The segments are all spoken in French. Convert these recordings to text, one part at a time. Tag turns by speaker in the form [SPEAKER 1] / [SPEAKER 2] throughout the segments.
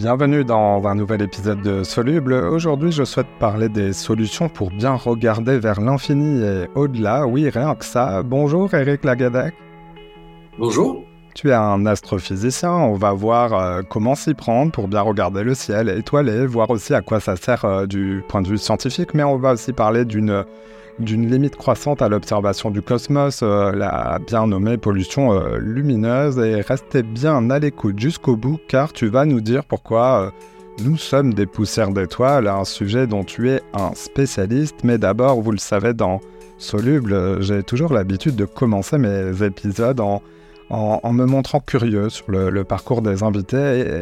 [SPEAKER 1] Bienvenue dans un nouvel épisode de Soluble. Aujourd'hui, je souhaite parler des solutions pour bien regarder vers l'infini et au-delà. Oui, rien que ça. Bonjour Eric Lagadec.
[SPEAKER 2] Bonjour.
[SPEAKER 1] Tu es un astrophysicien, on va voir euh, comment s'y prendre pour bien regarder le ciel étoilé, voir aussi à quoi ça sert euh, du point de vue scientifique, mais on va aussi parler d'une d'une limite croissante à l'observation du cosmos, euh, la bien nommée pollution lumineuse, et restez bien à l'écoute jusqu'au bout car tu vas nous dire pourquoi nous sommes des poussières d'étoiles, un sujet dont tu es un spécialiste, mais d'abord, vous le savez, dans Soluble, j'ai toujours l'habitude de commencer mes épisodes en en, me montrant curieux sur le, parcours des invités.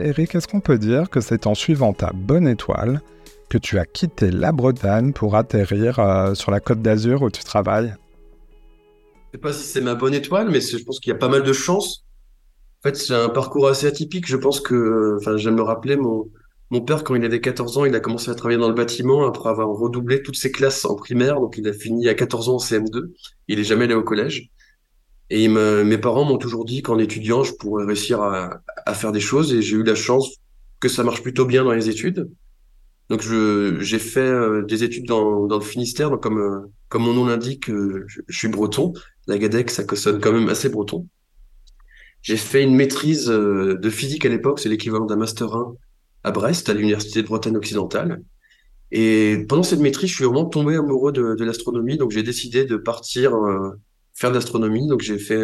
[SPEAKER 1] Eric, est-ce qu'on peut dire que c'est en suivant ta bonne étoile que tu as quitté la Bretagne pour atterrir euh, sur la côte d'Azur où tu travailles?
[SPEAKER 2] Je ne sais pas si c'est ma bonne étoile, mais je pense qu'il y a pas mal de chance. En fait, c'est un parcours assez atypique. Je pense que, enfin, j'aime me rappeler, mon, mon père, quand il avait 14 ans, il a commencé à travailler dans le bâtiment après avoir redoublé toutes ses classes en primaire. Donc, il a fini à 14 ans en CM2. Il est jamais allé au collège. Et mes parents m'ont toujours dit qu'en étudiant, je pourrais réussir à, faire des choses et j'ai eu la chance que ça marche plutôt bien dans les études. Donc j'ai fait euh, des études dans, le Finistère, donc comme euh, comme mon nom l'indique, euh, je, suis breton. La Gadec, ça sonne quand même assez breton. J'ai fait une maîtrise de physique à l'époque, c'est l'équivalent d'un master 1 à Brest, à l'université de Bretagne occidentale. Et pendant cette maîtrise, je suis vraiment tombé amoureux de l'astronomie, donc j'ai décidé de partir faire de l'astronomie. Donc j'ai fait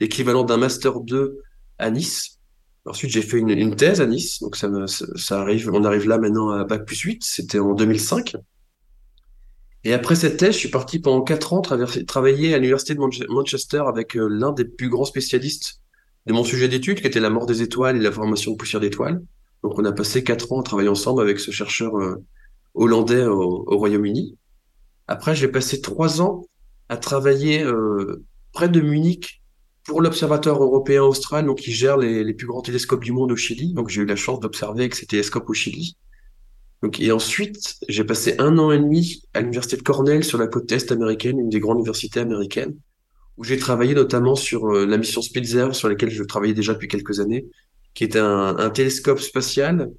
[SPEAKER 2] l'équivalent d'un master 2 à Nice. Ensuite, j'ai fait une, thèse à Nice. Donc ça, me, ça, arrive, on arrive là maintenant à bac plus 8. C'était en 2005. Et après cette thèse, je suis parti pendant quatre ans travailler à l'université de Manchester avec euh, l'un des plus grands spécialistes de mon sujet d'étude, qui était la mort des étoiles et la formation de poussière d'étoiles. Donc on a passé quatre ans à travailler ensemble avec ce chercheur euh, hollandais au Royaume-Uni. Après, j'ai passé trois ans a travaillé euh, près de Munich pour l'Observatoire européen austral, donc qui gère les, plus grands télescopes du monde au Chili. Donc j'ai eu la chance d'observer avec ces télescopes au Chili. Donc, et ensuite, j'ai passé un an et demi à l'université de Cornell sur la côte est américaine, une des grandes universités américaines, où j'ai travaillé notamment sur euh, la mission Spitzer, sur laquelle je travaillais déjà depuis quelques années, qui est un, un télescope spatial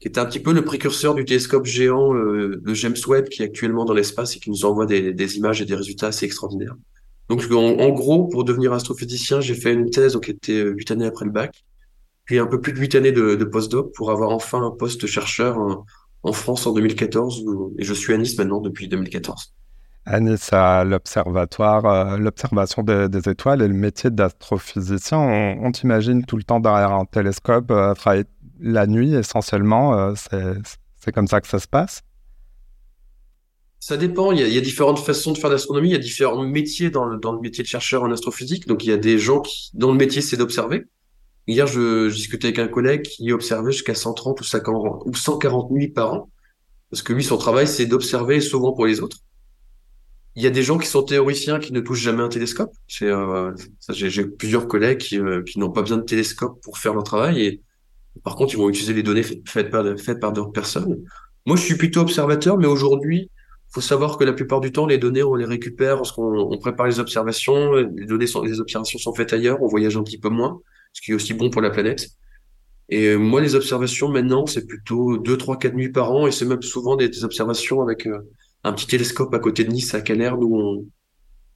[SPEAKER 2] qui était un petit peu le précurseur du télescope géant, euh, le James Webb, qui est actuellement dans l'espace et qui nous envoie des, images et des résultats assez extraordinaires. Donc, en, gros, pour devenir astrophysicien, j'ai fait une thèse qui était euh, huit années après le bac, puis un peu plus de huit années de, de postdoc pour avoir enfin un poste chercheur en, France en 2014, et je suis à Nice maintenant depuis 2014.
[SPEAKER 1] À Nice, à l'observatoire, euh, l'observation des, étoiles et le métier d'astrophysicien, on, t'imagine tout le temps derrière un télescope, à travailler la nuit essentiellement. Euh, c'est comme ça que ça se passe?
[SPEAKER 2] Ça dépend. Il y, a, différentes façons de faire l'astronomie. Il y a différents métiers dans le, métier de chercheur en astrophysique. Donc, il y a des gens qui, dont le métier, c'est d'observer. Hier, je, discutais avec un collègue qui observait jusqu'à 130 ou 140, ou 140 nuits par an. Parce que lui, son travail, c'est d'observer souvent pour les autres. Il y a des gens qui sont théoriciens qui ne touchent jamais un télescope. Euh, j'ai plusieurs collègues qui, euh, qui n'ont pas besoin de télescope pour faire leur travail. Par contre, ils vont utiliser les données faites par, d'autres personnes. Moi, je suis plutôt observateur, mais aujourd'hui, il faut savoir que la plupart du temps, les données, on les récupère lorsqu'on on prépare les observations. Les observations sont faites ailleurs. On voyage un petit peu moins, ce qui est aussi bon pour la planète. Et moi, les observations maintenant, c'est plutôt deux, trois, quatre nuits par an, et c'est même souvent des, observations avec euh, un petit télescope à côté de Nice, à Canner, où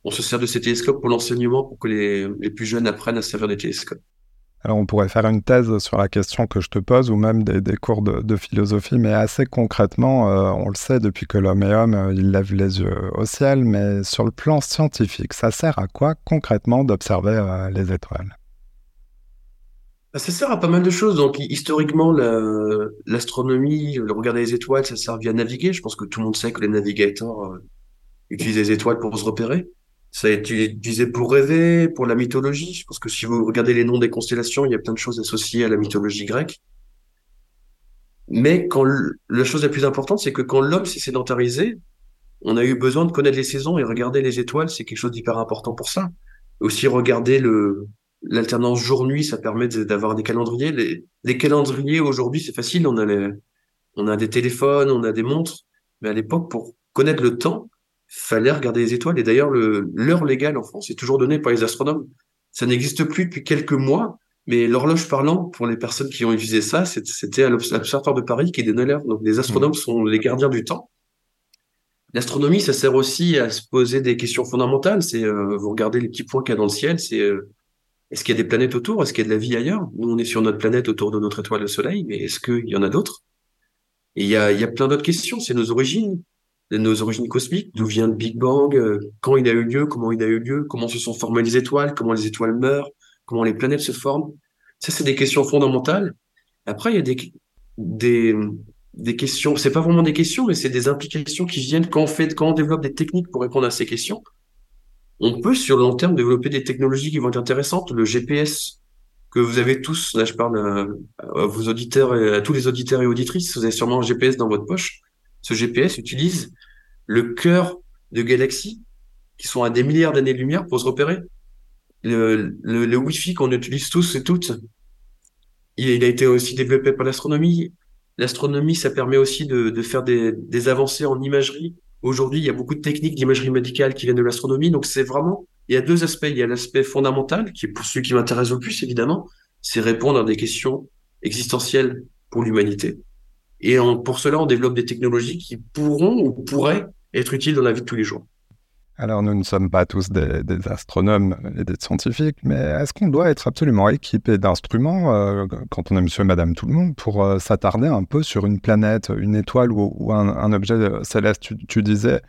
[SPEAKER 2] on, se sert de ces télescopes pour l'enseignement, pour que les, plus jeunes apprennent à se servir des télescopes.
[SPEAKER 1] Alors on pourrait faire une thèse sur la question que je te pose ou même des, cours de, philosophie, mais assez concrètement, euh, on le sait depuis que l'homme est homme, euh, il lève les yeux au ciel, mais sur le plan scientifique, ça sert à quoi concrètement d'observer euh, les étoiles?
[SPEAKER 2] Bah, ça sert à pas mal de choses. Donc, historiquement, l'astronomie, le regard des étoiles, ça sert à naviguer. Je pense que tout le monde sait que les navigateurs utilisent les étoiles pour se repérer. Ça a été utilisé pour rêver, pour la mythologie. Je pense que si vous regardez les noms des constellations, il y a plein de choses associées à la mythologie grecque. Mais quand la chose la plus importante, c'est que quand l'homme s'est sédentarisé, on a eu besoin de connaître les saisons et regarder les étoiles, c'est quelque chose d'hyper important pour ça. Aussi regarder le l'alternance jour-nuit, ça permet d'avoir des calendriers. Les, les calendriers aujourd'hui, c'est facile, on a les, on a des téléphones, on a des montres, mais à l'époque, pour connaître le temps, fallait regarder les étoiles. Et d'ailleurs, l'heure légale en France est toujours donnée par les astronomes. Ça n'existe plus depuis quelques mois, Mais l'horloge parlante, pour les personnes qui ont utilisé ça, c'était à l'Observatoire de Paris qui donné l'heure. Donc, les astronomes mmh. sont les gardiens du temps. L'astronomie, ça sert aussi à se poser des questions fondamentales. C'est euh, vous regardez les petits points qu'il y a dans le ciel. C'est euh, est-ce qu'il y a des planètes autour? Est-ce qu'il y a de la vie ailleurs? Nous, on est sur notre planète autour de notre étoile, le Soleil, mais est-ce qu'il y en a d'autres? Et il y a, il y a plein d'autres questions. C'est nos origines, nos origines cosmiques. D'où vient le Big Bang euh, Quand il a eu lieu Comment il a eu lieu Comment se sont formées les étoiles Comment les étoiles meurent Comment les planètes se forment Ça, c'est des questions fondamentales. Après, il y a des, des, des questions, c'est pas vraiment des questions, mais c'est des implications qui viennent quand on fait, quand on développe des techniques pour répondre à ces questions. On peut, sur le long terme, développer des technologies qui vont être intéressantes. Le GPS que vous avez tous, là je parle à, vos auditeurs à tous les auditeurs et auditrices, vous avez sûrement un GPS dans votre poche. Ce GPS utilise le cœur de galaxies qui sont à des milliards d'années-lumière pour se repérer. Le, Wi-Fi qu'on utilise tous et toutes, il a été aussi développé par l'astronomie. L'astronomie, ça permet aussi de, de faire des, des, avancées en imagerie. Aujourd'hui, il y a beaucoup de techniques d'imagerie médicale qui viennent de l'astronomie. Donc, c'est vraiment, il y a deux aspects. Il y a l'aspect fondamental, qui est pour celui qui m'intéresse le plus, évidemment, c'est répondre à des questions existentielles pour l'humanité. Et pour cela, on développe des technologies qui pourront ou pourraient être utiles dans la vie de tous les jours.
[SPEAKER 1] Alors, nous ne sommes pas tous des, astronomes et des scientifiques, mais est-ce qu'on doit être absolument équipé d'instruments, euh, quand on est monsieur et madame tout le monde, pour euh, s'attarder un peu sur une planète, une étoile ou, un, objet céleste? Tu, disais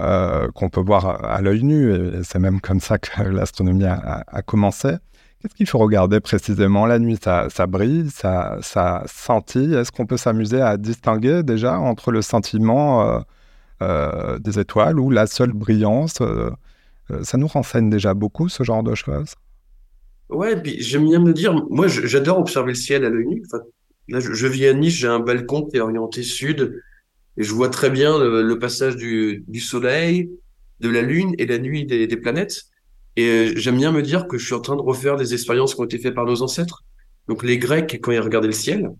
[SPEAKER 1] euh, qu'on peut voir à, l'œil nu, et c'est même comme ça que l'astronomie a, commencé. Qu'est-ce qu'il faut regarder précisément? La nuit, ça, ça brille, ça, ça scintille. Est-ce qu'on peut s'amuser à distinguer déjà entre le sentiment euh, des étoiles ou la seule brillance. Euh, euh, ça nous renseigne déjà beaucoup, ce genre de choses?
[SPEAKER 2] Ouais, j'aime bien me dire, moi j'adore observer le ciel à l'œil nu. là, je, vis à Nice, j'ai un balcon qui est orienté sud, et je vois très bien le, passage du, soleil, de la lune et la nuit des, planètes. Et j'aime bien me dire que je suis en train de refaire des expériences qui ont été faites par nos ancêtres. Donc les Grecs, quand ils regardaient le ciel,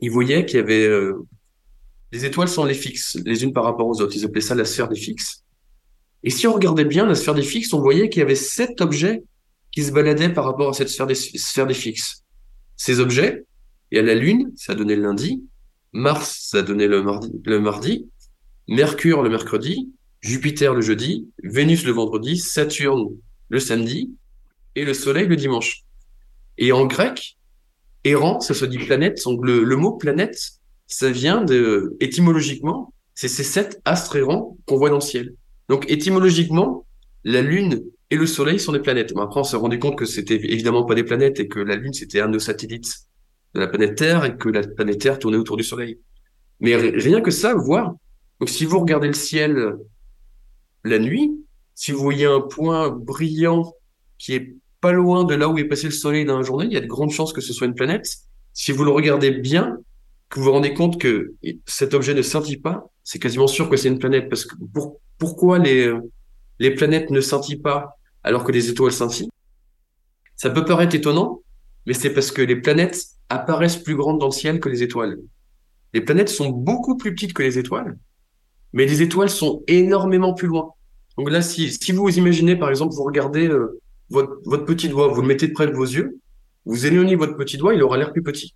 [SPEAKER 2] ils voyaient qu'il y avait les étoiles sont les fixes, les unes par rapport aux autres. Ils appelaient ça la sphère des fixes. Et si on regardait bien la sphère des fixes, on voyait qu'il y avait sept objets qui se baladaient par rapport à cette sphère des, sphère des fixes. Ces objets, il y a la Lune, ça donnait le lundi, Mars, ça donnait le mardi, le mardi, Mercure le mercredi, Jupiter le jeudi, Vénus le vendredi, Saturne le samedi et le Soleil le dimanche. Et en grec, errant, ça se dit planète, donc le mot planète ça vient de, étymologiquement, c'est ces sept astres errants qu'on voit dans le ciel. Donc, étymologiquement, la Lune et le Soleil sont des planètes. Mais après, on s'est rendu compte que c'était évidemment pas des planètes et que la Lune, c'était un de nos satellites de la planète Terre et que la planète Terre tournait autour du Soleil. Mais rien que ça, voir. Donc, si vous regardez le ciel la nuit, si vous voyez un point brillant qui est pas loin de là où est passé le Soleil dans la journée, il y a de grandes chances que ce soit une planète. Si vous le regardez bien, que vous vous rendez compte que cet objet ne scintille pas, c'est quasiment sûr que c'est une planète. Parce que pourquoi les, les planètes ne scintillent pas alors que les étoiles scintillent? Ça peut paraître étonnant, mais c'est parce que les planètes apparaissent plus grandes dans le ciel que les étoiles. Les planètes sont beaucoup plus petites que les étoiles, mais les étoiles sont énormément plus loin. Donc là, si, si vous imaginez, par exemple, vous regardez euh, votre, votre petit doigt, vous le mettez près de vos yeux, vous éloignez votre petit doigt, il aura l'air plus petit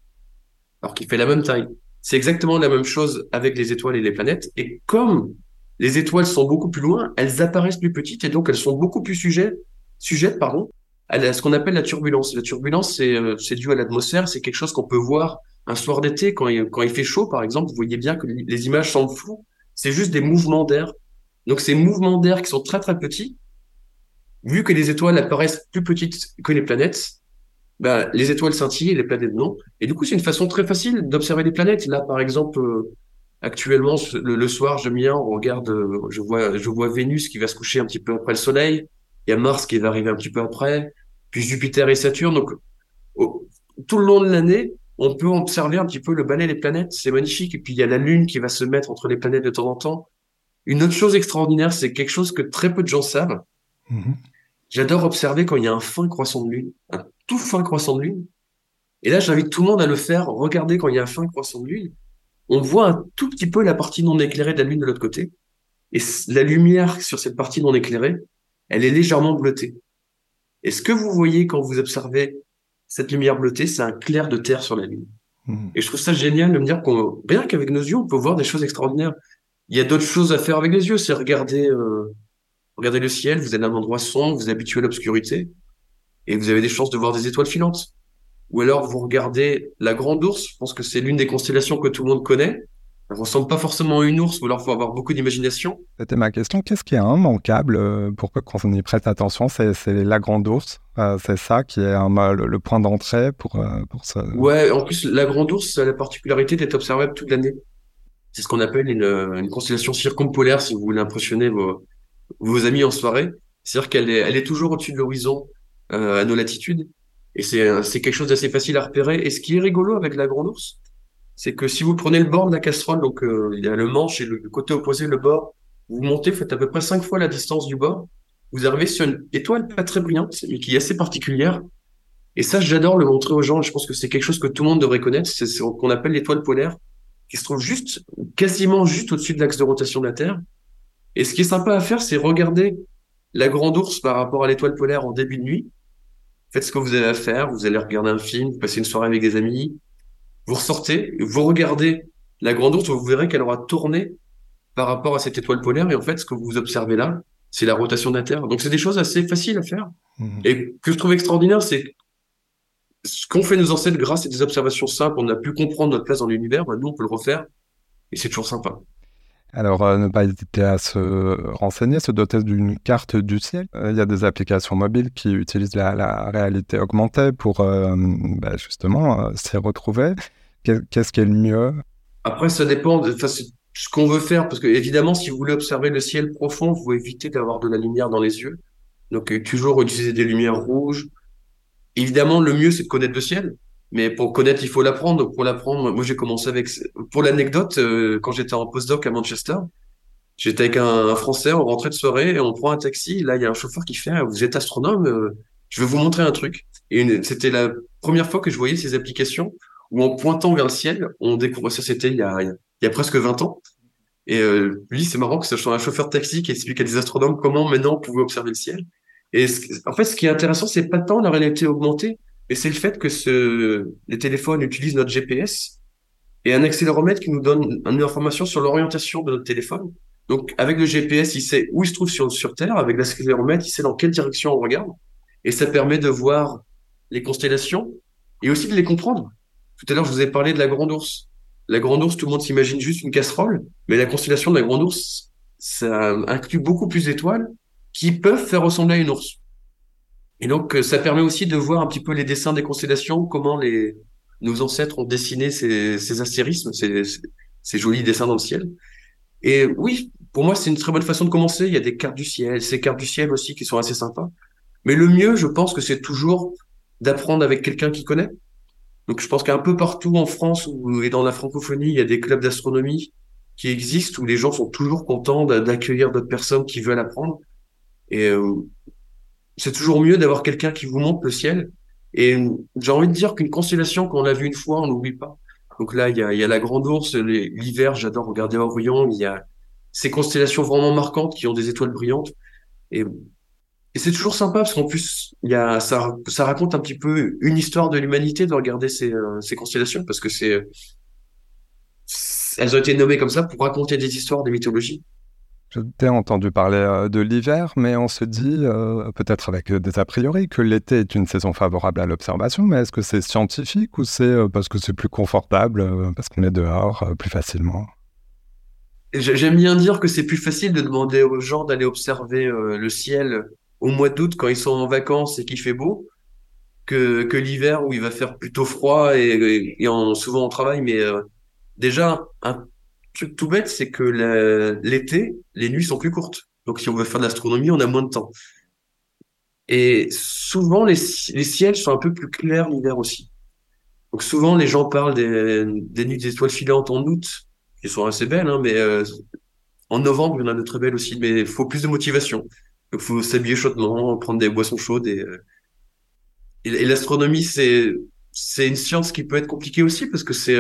[SPEAKER 2] alors qu'il fait la même taille. C'est exactement la même chose avec les étoiles et les planètes. Et comme les étoiles sont beaucoup plus loin, elles apparaissent plus petites et donc elles sont beaucoup plus sujettes, sujettes pardon, à ce qu'on appelle la turbulence. La turbulence, c'est euh, dû à l'atmosphère, c'est quelque chose qu'on peut voir un soir d'été quand il, quand il fait chaud, par exemple. Vous voyez bien que les images sont floues. C'est juste des mouvements d'air. Donc ces mouvements d'air qui sont très très petits, vu que les étoiles apparaissent plus petites que les planètes, bah, les étoiles scintillent et les planètes non. Et du coup, c'est une façon très facile d'observer les planètes. Là, par exemple, euh, actuellement, le, soir, je viens, on regarde, euh, je vois, je vois Vénus qui va se coucher un petit peu après le Soleil. Il y a Mars qui va arriver un petit peu après, puis Jupiter et Saturne. Donc, tout le long de l'année, on peut observer un petit peu le balai des planètes. C'est magnifique. Et puis, il y a la Lune qui va se mettre entre les planètes de temps en temps. Une autre chose extraordinaire, c'est quelque chose que très peu de gens savent. Mm-hmm. J'adore observer quand il y a un fin croissant de lune, un tout fin croissant de lune. Et là, j'invite tout le monde à le faire. Regardez quand il y a un fin croissant de lune. On voit un tout petit peu la partie non éclairée de la lune de l'autre côté. Et la lumière sur cette partie non éclairée, elle est légèrement bleutée. Et ce que vous voyez quand vous observez cette lumière bleutée, c'est un clair de terre sur la Lune.
[SPEAKER 1] Hmm.
[SPEAKER 2] Et je trouve ça génial de me dire qu'on, rien qu'avec nos yeux, on peut voir des choses extraordinaires. Il y a d'autres choses à faire avec les yeux, c'est regarder, euh, regarder le ciel. Vous êtes dans un endroit sombre, vous habituez à l'obscurité, et vous avez des chances de voir des étoiles filantes. Ou alors vous regardez la Grande Ourse. Je pense que c'est l'une des constellations que tout le monde connaît. Elle ressemble pas forcément à une ours, ou alors faut avoir beaucoup d'imagination.
[SPEAKER 1] C'était ma question. Qu'est-ce qui est immanquable euh, pour que quand on y prête attention? C'est la grande ours. Euh, c'est ça qui est un, le, le point d'entrée pour, euh, pour ça.
[SPEAKER 2] Ouais, en plus, la grande ours a la particularité d'être observable toute l'année. C'est ce qu'on appelle une, une, constellation circumpolaire, si vous voulez impressionner vos, amis en soirée. C'est-à-dire qu'elle est, toujours au-dessus de l'horizon euh, à nos latitudes. Et c'est quelque chose d'assez facile à repérer. Et ce qui est rigolo avec la grande ours, c'est que si vous prenez le bord de la casserole, donc euh, il y a le manche et le, côté opposé, le bord, vous montez, faites à peu près cinq fois la distance du bord, vous arrivez sur une étoile pas très brillante, mais qui est assez particulière. Et ça, j'adore le montrer aux gens. Je pense que c'est quelque chose que tout le monde devrait connaître. C'est ce qu'on appelle l'étoile polaire, qui se trouve juste, quasiment juste au-dessus de l'axe de rotation de la Terre. Et ce qui est sympa à faire, c'est regarder la grande ours par rapport à l'étoile polaire en début de nuit. Faites ce que vous avez à faire. Vous allez regarder un film, vous passez une soirée avec des amis, vous ressortez, vous regardez la grande ours, vous verrez qu'elle aura tourné par rapport à cette étoile polaire. Et en fait, ce que vous observez là, c'est la rotation de la Terre. Donc, c'est des choses assez faciles à faire. Mmh. Et que je trouve extraordinaire, c'est ce qu'on fait nos ancêtres grâce à des observations simples. On a pu comprendre notre place dans l'univers. Ben, nous, on peut le refaire. Et c'est toujours sympa.
[SPEAKER 1] Alors, euh, ne pas hésiter à se renseigner, se doter d'une carte du ciel. Euh, il y a des applications mobiles qui utilisent la, la réalité augmentée pour euh, bah, justement s'y retrouver. Qu'est-ce qui est le mieux?
[SPEAKER 2] Après, ça dépend de ce qu'on veut faire, parce que évidemment, si vous voulez observer le ciel profond, vous éviter d'avoir de la lumière dans les yeux. Donc, toujours utiliser des lumières rouges. Évidemment, le mieux, c'est de connaître le ciel. Mais pour connaître, il faut l'apprendre. Pour l'apprendre, moi, j'ai commencé avec... Pour l'anecdote, euh, quand j'étais en postdoc à Manchester, j'étais avec un, Français, on rentrait de soirée et on prend un taxi. Là, il y a un chauffeur qui fait, vous êtes astronome, euh, je vais vous montrer un truc. Et c'était la première fois que je voyais ces applications où en pointant vers le ciel, on découvre ça, c'était il y a, il y a presque 20 ans. Et euh, lui, c'est marrant que ce soit un chauffeur de taxi qui explique à des astronomes comment maintenant on pouvait observer le ciel. Et en fait, ce qui est intéressant, c'est pas tant la réalité augmentée, mais c'est le fait que ce, les téléphones utilisent notre GPS et un accéléromètre qui nous donne une information sur l'orientation de notre téléphone. Donc, avec le GPS, il sait où il se trouve sur, Terre. Avec l'accéléromètre, il sait dans quelle direction on regarde. Et ça permet de voir les constellations et aussi de les comprendre. Tout à l'heure, je vous ai parlé de la grande ours. La grande ours, tout le monde s'imagine juste une casserole, mais la constellation de la grande ours, ça inclut beaucoup plus d'étoiles qui peuvent faire ressembler à une ours. Et donc, euh, ça permet aussi de voir un petit peu les dessins des constellations, comment les nos ancêtres ont dessiné ces, ces astérismes, ces, ces jolis dessins dans le ciel. Et oui, pour moi, c'est une très bonne façon de commencer. Il y a des cartes du ciel, ces cartes du ciel aussi qui sont assez sympas. Mais le mieux, je pense que c'est toujours d'apprendre avec quelqu'un qui connaît. Donc je pense qu'un peu partout en France et dans la francophonie, il y a des clubs d'astronomie qui existent où les gens sont toujours contents d'accueillir d'autres personnes qui veulent apprendre. Et euh, c'est toujours mieux d'avoir quelqu'un qui vous montre le ciel. Et j'ai envie de dire qu'une constellation, qu'on a vue une fois, on n'oublie pas. Donc là, il y a, y a la Grande Ourse, l'hiver, j'adore regarder Orion. Il y a ces constellations vraiment marquantes qui ont des étoiles brillantes. Et et c'est toujours sympa parce qu'en plus, y a, ça, ça raconte un petit peu une histoire de l'humanité de regarder ces, euh, ces constellations parce que c'est, elles ont été nommées comme ça pour raconter des histoires, des mythologies.
[SPEAKER 1] Je t'ai entendu parler euh, de l'hiver, mais on se dit, euh, peut-être avec des a priori, que l'été est une saison favorable à l'observation, mais est-ce que c'est scientifique ou c'est parce que c'est plus confortable, parce qu'on est dehors plus facilement?
[SPEAKER 2] J'aime bien dire que c'est plus facile de demander aux gens d'aller observer le ciel au mois d'août quand ils sont en vacances et qu'il fait beau que, l'hiver où il va faire plutôt froid et, et, en, souvent on travaille. Mais euh, déjà, un tout bête, c'est que l'été, les nuits sont plus courtes. Donc si on veut faire de l'astronomie, on a moins de temps. Et souvent, les, les ciels sont un peu plus clairs l'hiver aussi. Donc souvent, les gens parlent des, des nuits d'étoiles filantes en août, qui sont assez belles, hein, mais euh, en novembre, il y en a de très belles aussi, mais il faut plus de motivation. Il faut s'habiller chaudement, prendre des boissons chaudes et, euh, et, l'astronomie, c'est c'est une science qui peut être compliquée aussi parce que c'est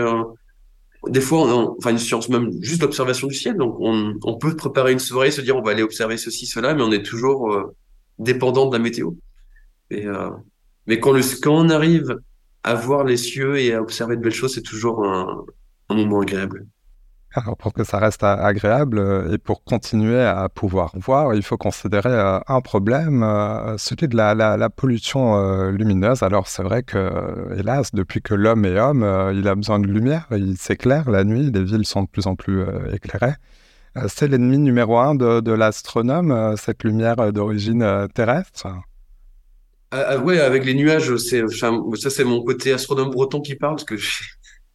[SPEAKER 2] des fois, enfin une science même juste l'observation du ciel. Donc on, on peut préparer une soirée, se dire on va aller observer ceci, cela, mais on est toujours euh, dépendant de la météo. Euh, Mais quand, le, quand on arrive à voir les cieux et à observer de belles choses, c'est toujours un, un moment agréable.
[SPEAKER 1] Alors pour que ça reste agréable euh, et pour continuer à pouvoir voir, il faut considérer euh, un problème, euh, celui de la, pollution lumineuse. Alors c'est vrai que, hélas, depuis que l'homme est homme, il a besoin de lumière, il s'éclaire la nuit, les villes sont de plus en plus éclairées. c'est l'ennemi numéro un de, de l'astronome, cette lumière d'origine terrestre.
[SPEAKER 2] Ah, ah, ouais, avec les nuages, c'est ça c'est mon côté astronome breton qui parle, parce que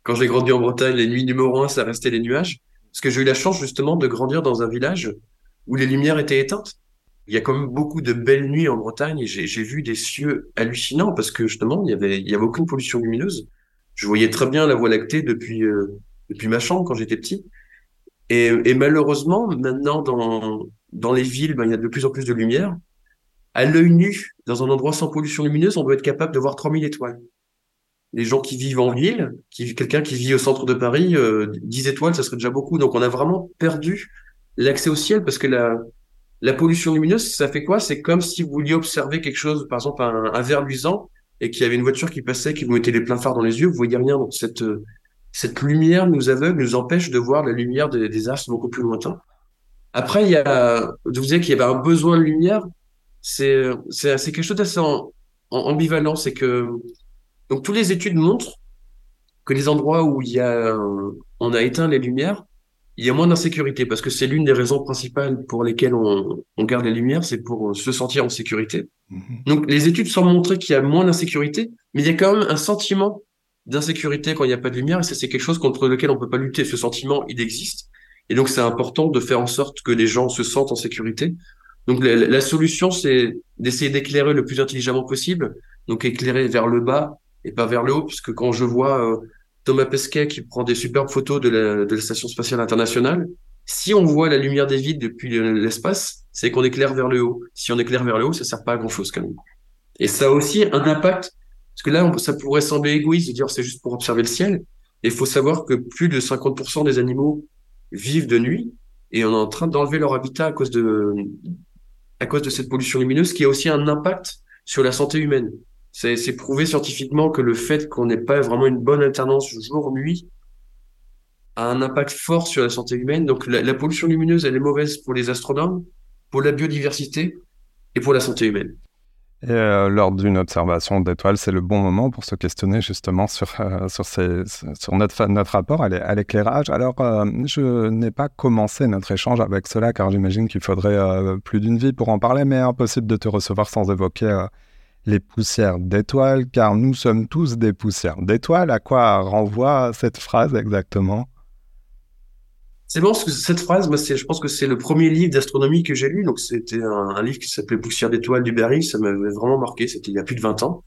[SPEAKER 2] quand j'ai grandi en Bretagne, les nuits numéro un, ça restait les nuages. Parce que j'ai eu la chance justement de grandir dans un village où les lumières étaient éteintes. Il y a quand même beaucoup de belles nuits en Bretagne et j'ai vu des cieux hallucinants parce que justement, il y avait, il y avait aucune pollution lumineuse. Je voyais très bien la Voie lactée depuis, euh, depuis ma chambre quand j'étais petit. Et, malheureusement, maintenant, dans, dans les villes, ben, il y a de plus en plus de lumière. À l'œil nu, dans un endroit sans pollution lumineuse, on doit être capable de voir 3000 étoiles les gens qui vivent en ville, qui, quelqu'un qui vit au centre de Paris, euh, 10 étoiles, ça serait déjà beaucoup. Donc on a vraiment perdu l'accès au ciel parce que la, la pollution lumineuse, ça fait quoi? C'est comme si vous vouliez observer quelque chose, par exemple un, un verre luisant, et qu'il y avait une voiture qui passait, qui vous mettait les pleins phares dans les yeux, vous voyez rien. Donc cette, cette lumière nous aveugle, nous empêche de voir la lumière des, des astres beaucoup plus lointains. Après, il y a, je vous disais qu'il y avait un besoin de lumière. C'est, c'est, c'est quelque chose d'assez ambivalent. C'est que donc, toutes les études montrent que les endroits où il y a, on a éteint les lumières, il y a moins d'insécurité parce que c'est l'une des raisons principales pour lesquelles on, on garde les lumières, c'est pour se sentir en sécurité. Mhm. Donc, les études semblent montrer qu'il y a moins d'insécurité, mais il y a quand même un sentiment d'insécurité quand il n'y a pas de lumière et ça, c'est quelque chose contre lequel on peut pas lutter. Ce sentiment, il existe. Et donc, c'est important de faire en sorte que les gens se sentent en sécurité. Donc, la, la solution, c'est d'essayer d'éclairer le plus intelligemment possible. Donc, éclairer vers le bas, et pas vers le haut, puisque quand je vois euh, Thomas Pesquet qui prend des superbes photos de la, Station spatiale internationale, si on voit la lumière des vides depuis l'espace, c'est qu'on éclaire vers le haut. Si on éclaire vers le haut, ça sert pas à grand chose quand même. Et ça a aussi un impact, parce que là, ça pourrait sembler égoïste de dire c'est juste pour observer le ciel. Il faut savoir que plus de 50% des animaux vivent de nuit et on est en train d'enlever leur habitat à cause de cette pollution lumineuse qui a aussi un impact sur la santé humaine. C'est prouvé scientifiquement que le fait qu'on n'ait pas vraiment une bonne alternance jour-nuit a un impact fort sur la santé humaine. Donc la, pollution lumineuse, elle est mauvaise pour les astronomes, pour la biodiversité et pour la santé humaine.
[SPEAKER 1] Et euh, lors d'une observation d'étoiles, c'est le bon moment pour se questionner justement sur, euh, sur, notre, notre rapport à l'éclairage. Alors, euh, je n'ai pas commencé notre échange avec cela car j'imagine qu'il faudrait plus d'une vie pour en parler, mais impossible de te recevoir sans évoquer les poussières d'étoiles, car nous sommes tous des poussières d'étoiles. À quoi renvoie cette phrase exactement?
[SPEAKER 2] C'est bon, cette phrase, moi, je pense que c'est le premier livre d'astronomie que j'ai lu. Donc, c'était un, livre qui s'appelait Poussières d'étoiles du Berry. Ça m'avait vraiment marqué. C'était il y a plus de 20 ans.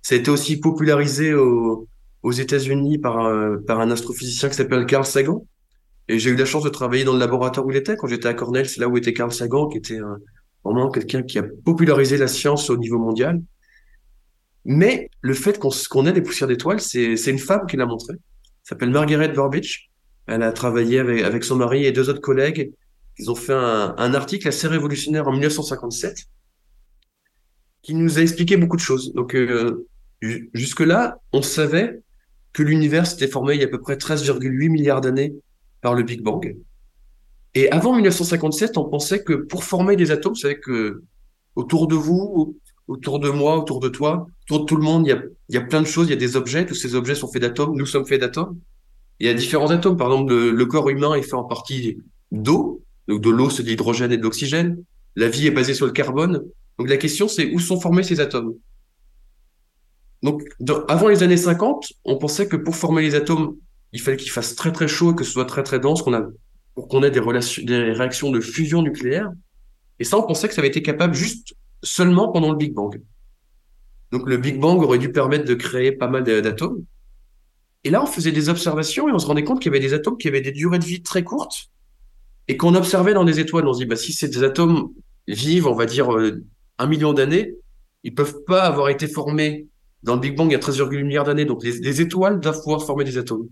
[SPEAKER 2] Ça a été aussi popularisé aux États-Unis par, par un astrophysicien qui s'appelle Carl Sagan. Et j'ai eu la chance de travailler dans le laboratoire où il était. Quand j'étais à Cornell, c'est là où était Carl Sagan, qui était un, vraiment quelqu'un qui a popularisé la science au niveau mondial. Mais le fait qu'on ait des poussières d'étoiles, c'est une femme qui l'a montré. Elle s'appelle Margaret Burbidge. Elle a travaillé avec, son mari et deux autres collègues. Ils ont fait un, un article assez révolutionnaire en 1957 qui nous a expliqué beaucoup de choses. Donc euh, jusque-là, on savait que l'univers s'était formé il y a à peu près 13,8 milliards d'années par le Big Bang. Et avant 1957, on pensait que pour former des atomes, vous savez que autour de vous, autour de moi, autour de toi, autour de tout le monde, il y a, plein de choses, il y a des objets, tous ces objets sont faits d'atomes, nous sommes faits d'atomes. Il y a différents atomes, par exemple, le, corps humain est fait en partie d'eau, donc de l'eau, c'est de l'hydrogène et de l'oxygène. La vie est basée sur le carbone. Donc la question, c'est où sont formés ces atomes? Donc avant les années 50, on pensait que pour former les atomes, il fallait qu'il fasse très très chaud et que ce soit très très dense, pour qu'on ait des, réactions de fusion nucléaire. Et ça, on pensait que ça avait été capable juste seulement pendant le Big Bang. Donc le Big Bang aurait dû permettre de créer pas mal d'atomes. Et là, on faisait des observations et on se rendait compte qu'il y avait des atomes qui avaient des durées de vie très courtes et qu'on observait dans des étoiles. On se dit, bah, si ces atomes vivent, on va dire, euh, un million d'années, ils peuvent pas avoir été formés dans le Big Bang il y a 13,8 milliards d'années. Donc les, les étoiles doivent pouvoir former des atomes.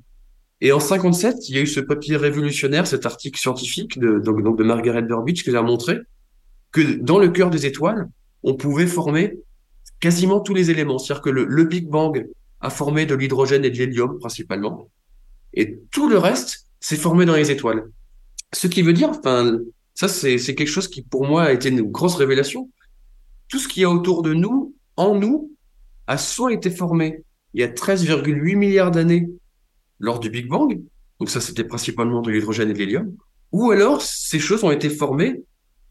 [SPEAKER 2] Et en 57, il y a eu ce papier révolutionnaire, cet article scientifique de, donc, donc de Margaret Burbidge qui a montré que dans le cœur des étoiles, on pouvait former quasiment tous les éléments. C'est-à-dire que le, le Big Bang a formé de l'hydrogène et de l'hélium principalement, et tout le reste s'est formé dans les étoiles. Ce qui veut dire, enfin, ça c'est quelque chose qui pour moi a été une grosse révélation. Tout ce qu'il y a autour de nous, en nous, a soit été formé il y a 13,8 milliards d'années lors du Big Bang, donc ça c'était principalement de l'hydrogène et de l'hélium, ou alors ces choses ont été formées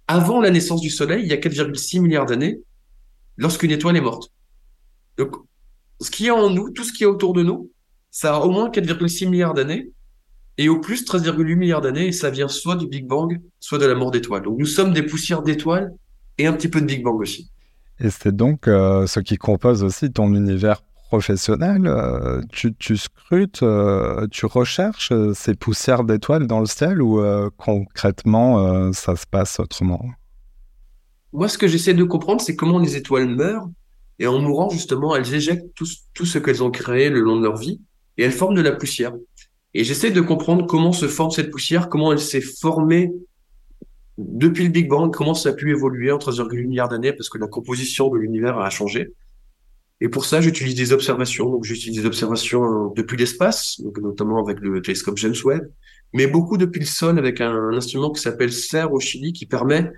[SPEAKER 2] avant la naissance du Soleil, il y a 4,6 milliards d'années, lorsqu'une étoile est morte. Donc, ce qui est en nous, tout ce qui est autour de nous, ça a au moins 4,6 milliards d'années, et au plus 13,8 milliards d'années, et ça vient soit du Big Bang, soit de la mort d'étoiles. Donc nous sommes des poussières d'étoiles et un petit peu de Big Bang aussi.
[SPEAKER 1] Et c'est donc euh, ce qui compose aussi ton univers professionnel. Euh, tu, scrutes, euh, tu recherches ces poussières d'étoiles dans le ciel ou concrètement ça se passe autrement?
[SPEAKER 2] Moi, ce que j'essaie de comprendre, c'est comment les étoiles meurent et en mourant, justement, elles éjectent tout, tout ce qu'elles ont créé le long de leur vie et elles forment de la poussière. Et j'essaie de comprendre comment se forme cette poussière, comment elle s'est formée depuis le Big Bang, comment ça a pu évoluer en 3,8 milliards d'années, parce que la composition de l'univers a changé. Et pour ça, j'utilise des observations. Donc, j'utilise des observations depuis l'espace, notamment avec le télescope James Webb, mais beaucoup depuis le sol avec un, instrument qui s'appelle CERN au Chili, qui permet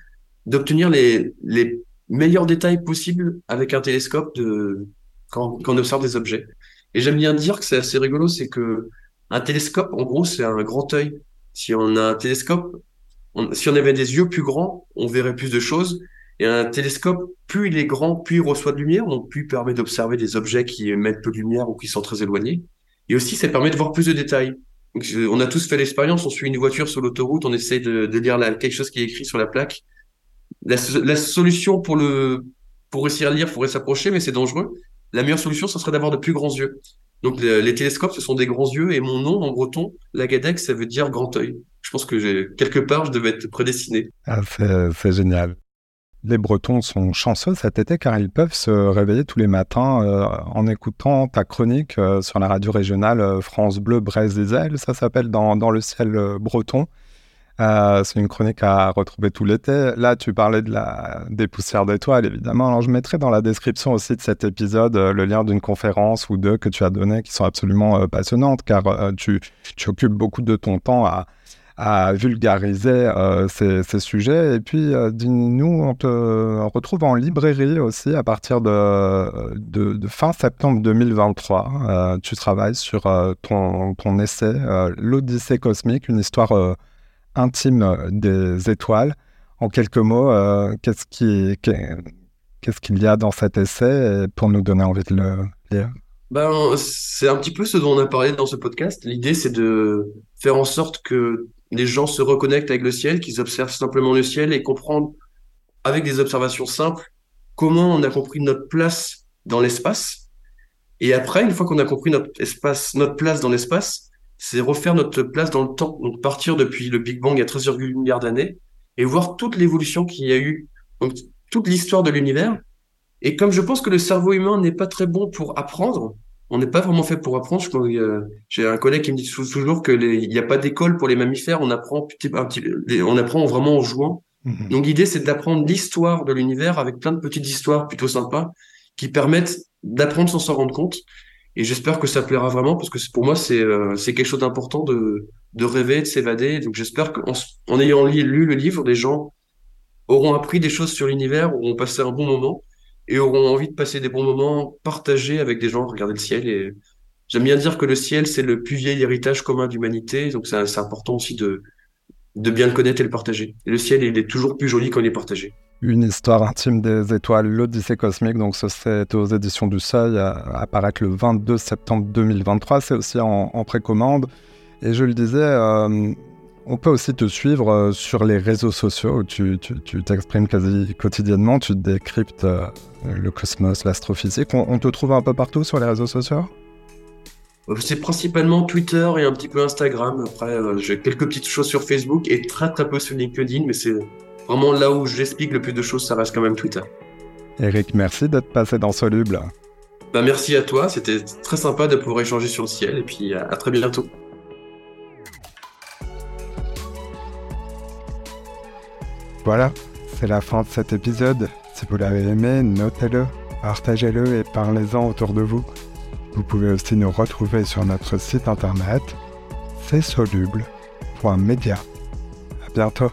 [SPEAKER 2] d'obtenir les, meilleurs détails possibles avec un télescope de, quand on observe des objets. Et j'aime bien dire que c'est assez rigolo, c'est que un télescope, en gros, c'est un grand œil. Si on a un télescope, si on avait des yeux plus grands, on verrait plus de choses. Et un télescope, plus il est grand, plus il reçoit de lumière, donc plus il permet d'observer des objets qui émettent peu de lumière ou qui sont très éloignés. Et aussi, ça permet de voir plus de détails. Donc, on a tous fait l'expérience, on suit une voiture sur l'autoroute, on essaye de, lire quelque chose qui est écrit sur la plaque. La, solution pour le pour réussir à lire, il faudrait s'approcher, mais c'est dangereux. La meilleure solution, ce serait d'avoir de plus grands yeux. Donc les, télescopes, ce sont des grands yeux et mon nom en breton, Lagadec, ça veut dire grand œil. Je pense que quelque part, je devais être prédestiné.
[SPEAKER 1] Ah, c'est génial. Les Bretons sont chanceux cet été car ils peuvent se réveiller tous les matins euh, en écoutant ta chronique euh, sur la radio régionale euh, France Bleu Brest-Isel. Ça s'appelle dans, dans, le ciel breton. C'est une chronique à retrouver tout l'été. Là, tu parlais de la... des poussières d'étoiles, évidemment. Alors, je mettrai dans la description aussi de cet épisode le lien d'une conférence ou deux que tu as donné qui sont absolument passionnantes, car tu, tu, occupes beaucoup de ton temps à, à vulgariser ces, ces, sujets. Et puis, dis-nous, on te retrouve en librairie aussi à partir de, fin septembre 2023. tu travailles sur ton, ton essai L'Odyssée cosmique, une histoire intime euh, des étoiles. En quelques mots, euh, qu'est-ce qu'est-ce qu'il y a dans cet essai pour nous donner envie de le lire?
[SPEAKER 2] Ben, c'est un petit peu ce dont on a parlé dans ce podcast. L'idée, c'est de faire en sorte que les gens se reconnectent avec le ciel, qu'ils observent simplement le ciel et comprendre, avec des observations simples, comment on a compris notre place dans l'espace. Et après, une fois qu'on a compris notre espace, notre place dans l'espace, c'est refaire notre place dans le temps, donc partir depuis le Big Bang a 13,8 milliards d'années et voir toute l'évolution qu'il y a eu, donc toute l'histoire de l'univers. Et comme je pense que le cerveau humain n'est pas très bon pour apprendre, on n'est pas vraiment fait pour apprendre. J'ai un collègue qui me dit toujours que il n'y a pas d'école pour les mammifères, on apprend un petit, on apprend vraiment en jouant. Mhm. Donc l'idée c'est d'apprendre l'histoire de l'univers avec plein de petites histoires plutôt sympas qui permettent d'apprendre sans s'en rendre compte et j'espère que ça plaira vraiment parce que pour moi c'est euh, c'est quelque chose d'important de de rêver, de s'évader. Donc j'espère qu'en en ayant lu, lu, le livre, des gens auront appris des choses sur l'univers, auront passé un bon moment et auront envie de passer des bons moments partagés avec des gens, regarder le ciel. Et j'aime bien dire que le ciel c'est le plus vieil héritage commun d'humanité, donc c'est important aussi de de bien le connaître et le partager. Le ciel il est toujours plus joli quand il est partagé
[SPEAKER 1] une histoire intime des étoiles, l'Odyssée cosmique. Donc, c'est aux éditions du Seuil, apparaître le 22 septembre 2023. C'est aussi en, précommande. Et je le disais, euh, on peut aussi te suivre euh, sur les réseaux sociaux où tu t'exprimes quasi quotidiennement, tu décryptes euh, le cosmos, l'astrophysique. On, te trouve un peu partout sur les réseaux sociaux?
[SPEAKER 2] C'est principalement Twitter et un petit peu Instagram. Après, j'ai quelques petites choses sur Facebook et très très peu sur LinkedIn, mais c'est Vraiment, là où j'explique le plus de choses, ça reste quand même Twitter.
[SPEAKER 1] Eric, merci d'être passé dans Soluble.
[SPEAKER 2] Bah, merci à toi, c'était très sympa de pouvoir échanger sur le ciel, et puis à, très bientôt.
[SPEAKER 1] Voilà, c'est la fin de cet épisode. Si vous l'avez aimé, notez-le, Partagez-le et parlez-en autour de vous. Vous pouvez aussi nous retrouver sur notre site internet csoluble.media. À bientôt.